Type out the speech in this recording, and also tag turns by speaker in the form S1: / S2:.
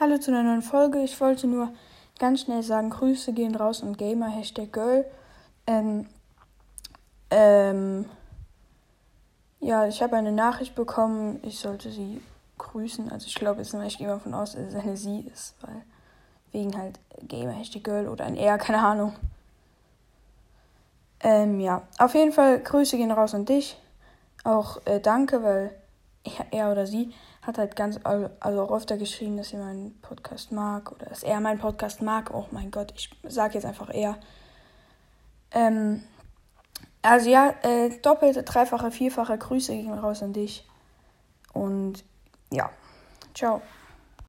S1: Hallo zu einer neuen Folge. Ich wollte nur ganz schnell sagen, Grüße gehen raus und Gamer, Hashtag Girl. Ähm, ähm, ja, ich habe eine Nachricht bekommen, ich sollte sie grüßen. Also ich glaube, ich gehe mal davon aus, dass es eine sie ist, weil wegen halt Gamer, Hashtag Girl oder ein R, keine Ahnung. Ähm, ja, auf jeden Fall Grüße gehen raus an dich. Auch äh, danke, weil er, er oder sie hat halt ganz, also auch öfter geschrieben, dass sie meinen Podcast mag oder dass er meinen Podcast mag. Oh mein Gott, ich sage jetzt einfach er. Ähm, also ja, äh, doppelte, dreifache, vierfache Grüße gehen raus an dich. Und ja, ciao.